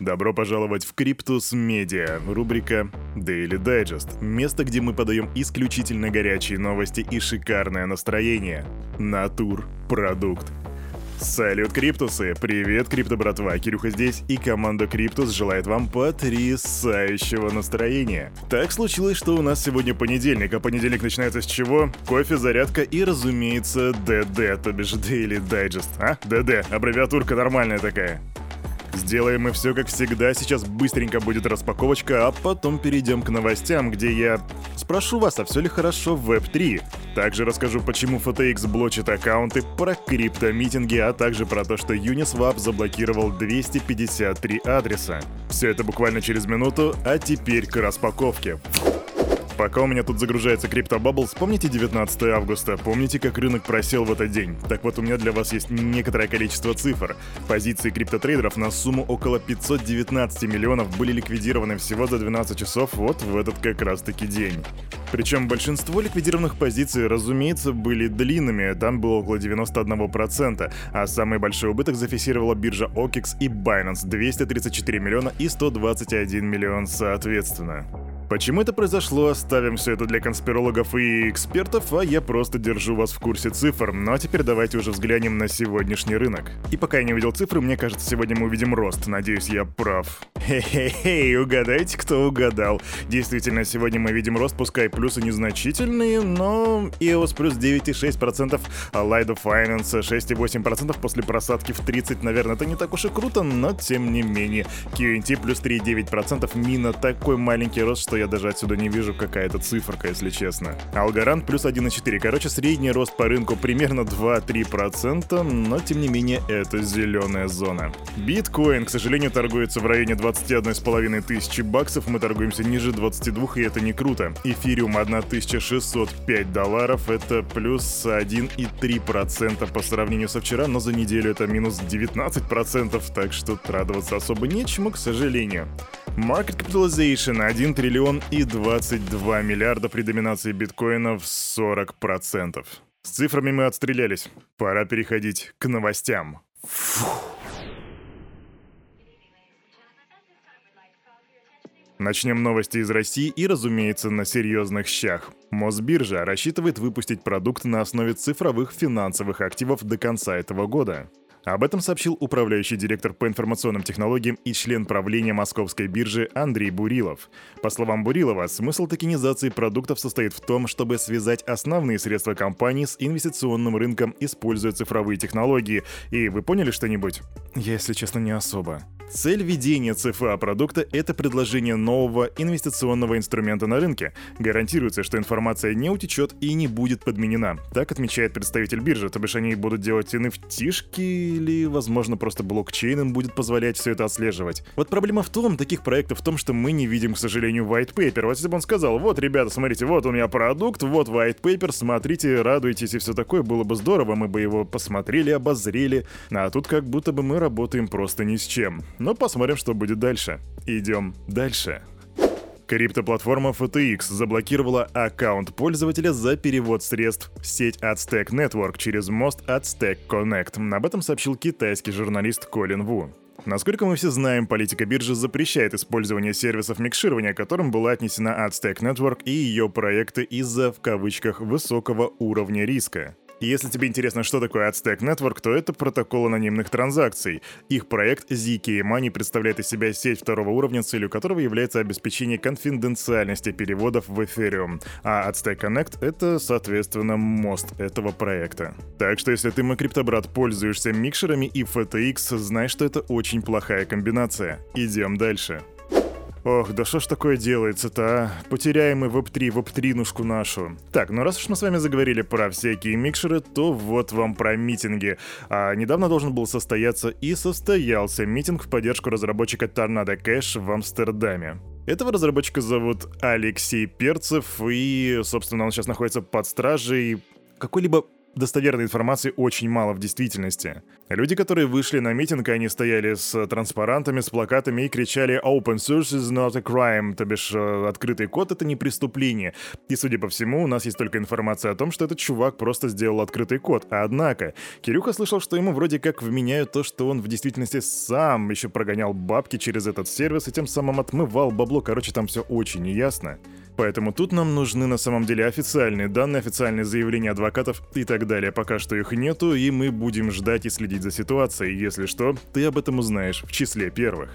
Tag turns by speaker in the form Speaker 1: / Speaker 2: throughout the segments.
Speaker 1: Добро пожаловать в Криптус Медиа, рубрика Daily Digest, место, где мы подаем исключительно горячие новости и шикарное настроение. Натур, продукт. Салют, Криптусы! Привет, Крипто братва! Кирюха здесь, и команда Криптус желает вам потрясающего настроения. Так случилось, что у нас сегодня понедельник, а понедельник начинается с чего? Кофе, зарядка и, разумеется, ДД, то бишь Daily Digest. А? ДД, аббревиатурка нормальная такая. Сделаем мы все как всегда, сейчас быстренько будет распаковочка, а потом перейдем к новостям, где я спрошу вас, а все ли хорошо в Web3. Также расскажу, почему FTX блочит аккаунты, про криптомитинги, а также про то, что Uniswap заблокировал 253 адреса. Все это буквально через минуту, а теперь к распаковке. Пока у меня тут загружается криптобабл, вспомните 19 августа, помните, как рынок просел в этот день? Так вот, у меня для вас есть некоторое количество цифр. Позиции криптотрейдеров на сумму около 519 миллионов были ликвидированы всего за 12 часов вот в этот как раз-таки день. Причем большинство ликвидированных позиций, разумеется, были длинными, там было около 91%, а самый большой убыток зафиксировала биржа OKEX и Binance 234 миллиона и 121 миллион соответственно. Почему это произошло, оставим все это для конспирологов и экспертов, а я просто держу вас в курсе цифр. Ну а теперь давайте уже взглянем на сегодняшний рынок. И пока я не увидел цифры, мне кажется, сегодня мы увидим рост. Надеюсь, я прав. Хе-хе-хе, угадайте, кто угадал. Действительно, сегодня мы видим рост, пускай плюсы незначительные, но EOS плюс 9,6%, а Lido Finance 6,8% после просадки в 30, наверное, это не так уж и круто, но тем не менее. QNT плюс 3,9%, мина такой маленький рост, что я даже отсюда не вижу какая-то циферка, если честно. Алгарант плюс 1,4. Короче, средний рост по рынку примерно 2-3%, но тем не менее это зеленая зона. Биткоин, к сожалению, торгуется в районе 21,5 тысячи баксов, мы торгуемся ниже 22, и это не круто. Эфириум 1605 долларов, это плюс 1,3% по сравнению со вчера, но за неделю это минус 19%, так что радоваться особо нечему, к сожалению. Market capitalization 1 триллион и 22 миллиарда при доминации биткоина в 40%. С цифрами мы отстрелялись. Пора переходить к новостям. Фух. Начнем новости из России и, разумеется, на серьезных щах. Мосбиржа рассчитывает выпустить продукт на основе цифровых финансовых активов до конца этого года. Об этом сообщил управляющий директор по информационным технологиям и член правления Московской биржи Андрей Бурилов. По словам Бурилова, смысл токенизации продуктов состоит в том, чтобы связать основные средства компании с инвестиционным рынком, используя цифровые технологии. И вы поняли что-нибудь? Я, если честно, не особо. Цель ведения ЦФА продукта — это предложение нового инвестиционного инструмента на рынке. Гарантируется, что информация не утечет и не будет подменена. Так отмечает представитель биржи, то бишь они будут делать NFT-шки или, возможно, просто блокчейн им будет позволять все это отслеживать. Вот проблема в том, таких проектов в том, что мы не видим, к сожалению, white paper. Вот если бы он сказал, вот, ребята, смотрите, вот у меня продукт, вот white paper, смотрите, радуйтесь и все такое, было бы здорово, мы бы его посмотрели, обозрели. А тут как будто бы мы работаем просто ни с чем. Но посмотрим, что будет дальше. Идем дальше. Криптоплатформа FTX заблокировала аккаунт пользователя за перевод средств в сеть Aztec Network через мост Aztec Connect. Об этом сообщил китайский журналист Колин Ву. Насколько мы все знаем, политика биржи запрещает использование сервисов микширования, которым была отнесена Aztec Network и ее проекты из-за, в кавычках, высокого уровня риска. Если тебе интересно, что такое Aztec Network, то это протокол анонимных транзакций. Их проект ZK Money представляет из себя сеть второго уровня, целью которого является обеспечение конфиденциальности переводов в Ethereum. А Aztec Connect — это, соответственно, мост этого проекта. Так что если ты, мой криптобрат, пользуешься микшерами и FTX, знай, что это очень плохая комбинация. Идем дальше. Ох, да что ж такое делается-то, а? Потеряем мы веб-3, веб-3-нушку нашу. Так, ну раз уж мы с вами заговорили про всякие микшеры, то вот вам про митинги. А недавно должен был состояться и состоялся митинг в поддержку разработчика Tornado Cash в Амстердаме. Этого разработчика зовут Алексей Перцев, и, собственно, он сейчас находится под стражей какой-либо достоверной информации очень мало в действительности. Люди, которые вышли на митинг, они стояли с транспарантами, с плакатами и кричали «Open source is not a crime», то бишь э, открытый код — это не преступление. И, судя по всему, у нас есть только информация о том, что этот чувак просто сделал открытый код. Однако, Кирюха слышал, что ему вроде как вменяют то, что он в действительности сам еще прогонял бабки через этот сервис и тем самым отмывал бабло. Короче, там все очень неясно. Поэтому тут нам нужны на самом деле официальные данные, официальные заявления адвокатов и так далее. Пока что их нету, и мы будем ждать и следить за ситуацией. Если что, ты об этом узнаешь в числе первых.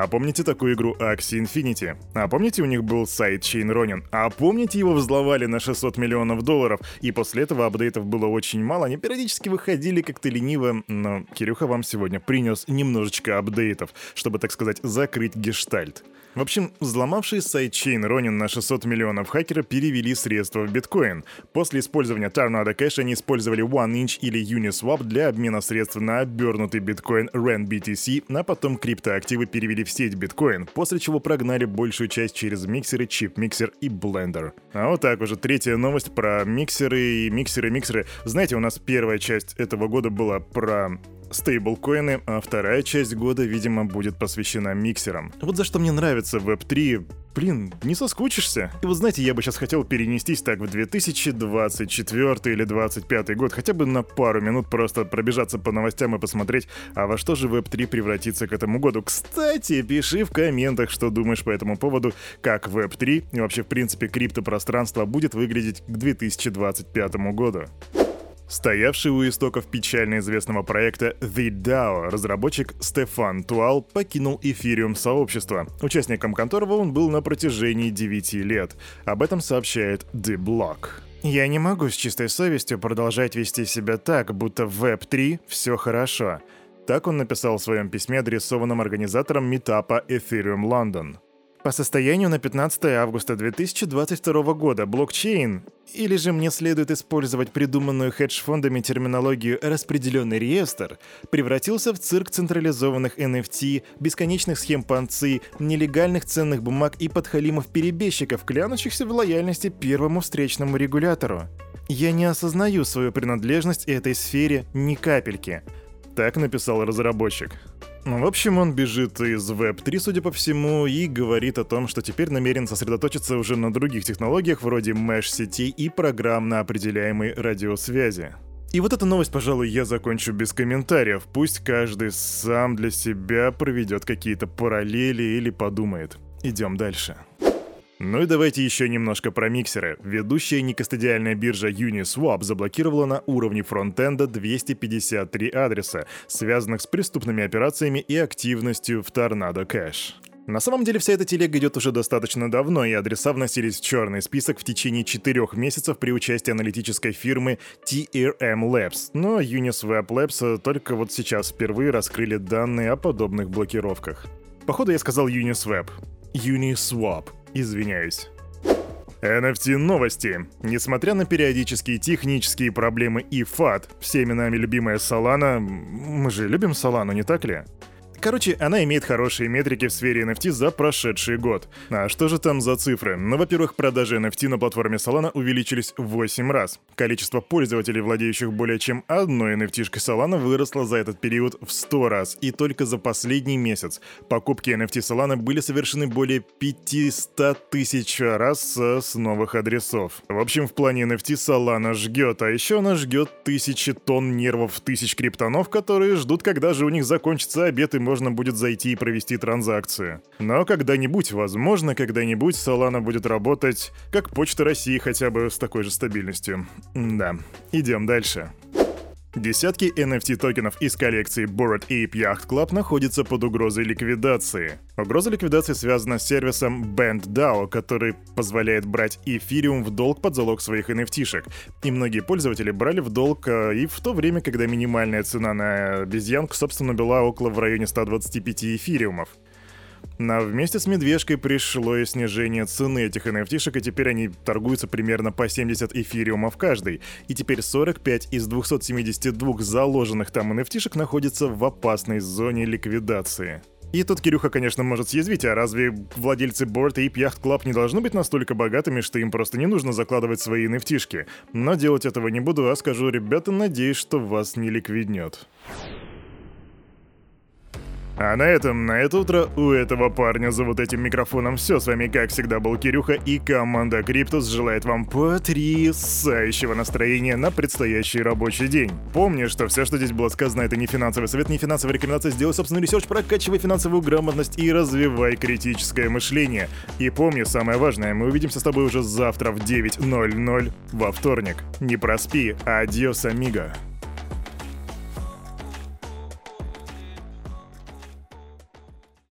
Speaker 1: А помните такую игру Axie Infinity? А помните у них был сайт Chain Ronin? А помните его взломали на 600 миллионов долларов? И после этого апдейтов было очень мало, они периодически выходили как-то лениво, но Кирюха вам сегодня принес немножечко апдейтов, чтобы, так сказать, закрыть гештальт. В общем, взломавшие сайт-чейн Ронин на 600 миллионов хакера перевели средства в биткоин. После использования Tornado Cash они использовали OneInch или Uniswap для обмена средств на обернутый биткоин RenBTC, а потом криптоактивы перевели в сеть биткоин, после чего прогнали большую часть через миксеры, чип-миксер и блендер. А вот так уже третья новость про миксеры и миксеры-миксеры. Знаете, у нас первая часть этого года была про стейблкоины, а вторая часть года, видимо, будет посвящена миксерам. Вот за что мне нравится Web3, блин, не соскучишься. И вот знаете, я бы сейчас хотел перенестись так в 2024 или 2025 год, хотя бы на пару минут просто пробежаться по новостям и посмотреть, а во что же Web3 превратится к этому году. Кстати, пиши в комментах, что думаешь по этому поводу, как Web3 и вообще, в принципе, криптопространство будет выглядеть к 2025 году. Стоявший у истоков печально известного проекта The DAO, разработчик Стефан Туал покинул эфириум сообщества, участником которого он был на протяжении 9 лет. Об этом сообщает The Block. Я не могу с чистой совестью продолжать вести себя так, будто в Web3 все хорошо. Так он написал в своем письме, адресованном организаторам метапа Ethereum London. По состоянию на 15 августа 2022 года блокчейн, или же мне следует использовать придуманную хедж-фондами терминологию «распределенный реестр», превратился в цирк централизованных NFT, бесконечных схем панцы, нелегальных ценных бумаг и подхалимов-перебежчиков, клянущихся в лояльности первому встречному регулятору. Я не осознаю свою принадлежность этой сфере ни капельки. Так написал разработчик. В общем, он бежит из Web3, судя по всему, и говорит о том, что теперь намерен сосредоточиться уже на других технологиях вроде mesh-сетей и программно определяемой радиосвязи. И вот эту новость, пожалуй, я закончу без комментариев. Пусть каждый сам для себя проведет какие-то параллели или подумает. Идем дальше. Ну и давайте еще немножко про миксеры. Ведущая некостадиальная биржа Uniswap заблокировала на уровне фронтенда 253 адреса, связанных с преступными операциями и активностью в Tornado Cash. На самом деле вся эта телега идет уже достаточно давно, и адреса вносились в черный список в течение четырех месяцев при участии аналитической фирмы TRM Labs. Но Uniswap Labs только вот сейчас впервые раскрыли данные о подобных блокировках. Походу я сказал Uniswap. Uniswap. Извиняюсь. NFT новости. Несмотря на периодические технические проблемы и фат, всеми нами любимая Solana... Мы же любим Solana, не так ли? Короче, она имеет хорошие метрики в сфере NFT за прошедший год. А что же там за цифры? Ну, во-первых, продажи NFT на платформе Solana увеличились в 8 раз. Количество пользователей, владеющих более чем одной NFT-шкой Solana, выросло за этот период в 100 раз. И только за последний месяц покупки NFT Solana были совершены более 500 тысяч раз с новых адресов. В общем, в плане NFT Solana жгет, а еще она жгет тысячи тонн нервов тысяч криптонов, которые ждут, когда же у них закончится обед и можно будет зайти и провести транзакцию. Но когда-нибудь, возможно, когда-нибудь Solana будет работать как Почта России хотя бы с такой же стабильностью. Да, идем дальше. Десятки NFT токенов из коллекции Bored Ape Yacht Club находятся под угрозой ликвидации. Угроза ликвидации связана с сервисом BandDAO, который позволяет брать эфириум в долг под залог своих NFT-шек. И многие пользователи брали в долг э, и в то время, когда минимальная цена на обезьянку, собственно, была около в районе 125 эфириумов. Но вместе с медвежкой пришло и снижение цены этих nft и теперь они торгуются примерно по 70 эфириумов каждый. И теперь 45 из 272 заложенных там NFT находятся в опасной зоне ликвидации. И тут Кирюха, конечно, может съязвить, а разве владельцы Bored Ape Yacht Club не должны быть настолько богатыми, что им просто не нужно закладывать свои NFT Но делать этого не буду, а скажу, ребята, надеюсь, что вас не ликвиднет. А на этом, на это утро у этого парня за вот этим микрофоном все. С вами, как всегда, был Кирюха и команда Криптус желает вам потрясающего настроения на предстоящий рабочий день. Помни, что все, что здесь было сказано, это не финансовый совет, не финансовая рекомендация. Сделай собственный research, прокачивай финансовую грамотность и развивай критическое мышление. И помни, самое важное, мы увидимся с тобой уже завтра в 9.00 во вторник. Не проспи, адьос, амиго.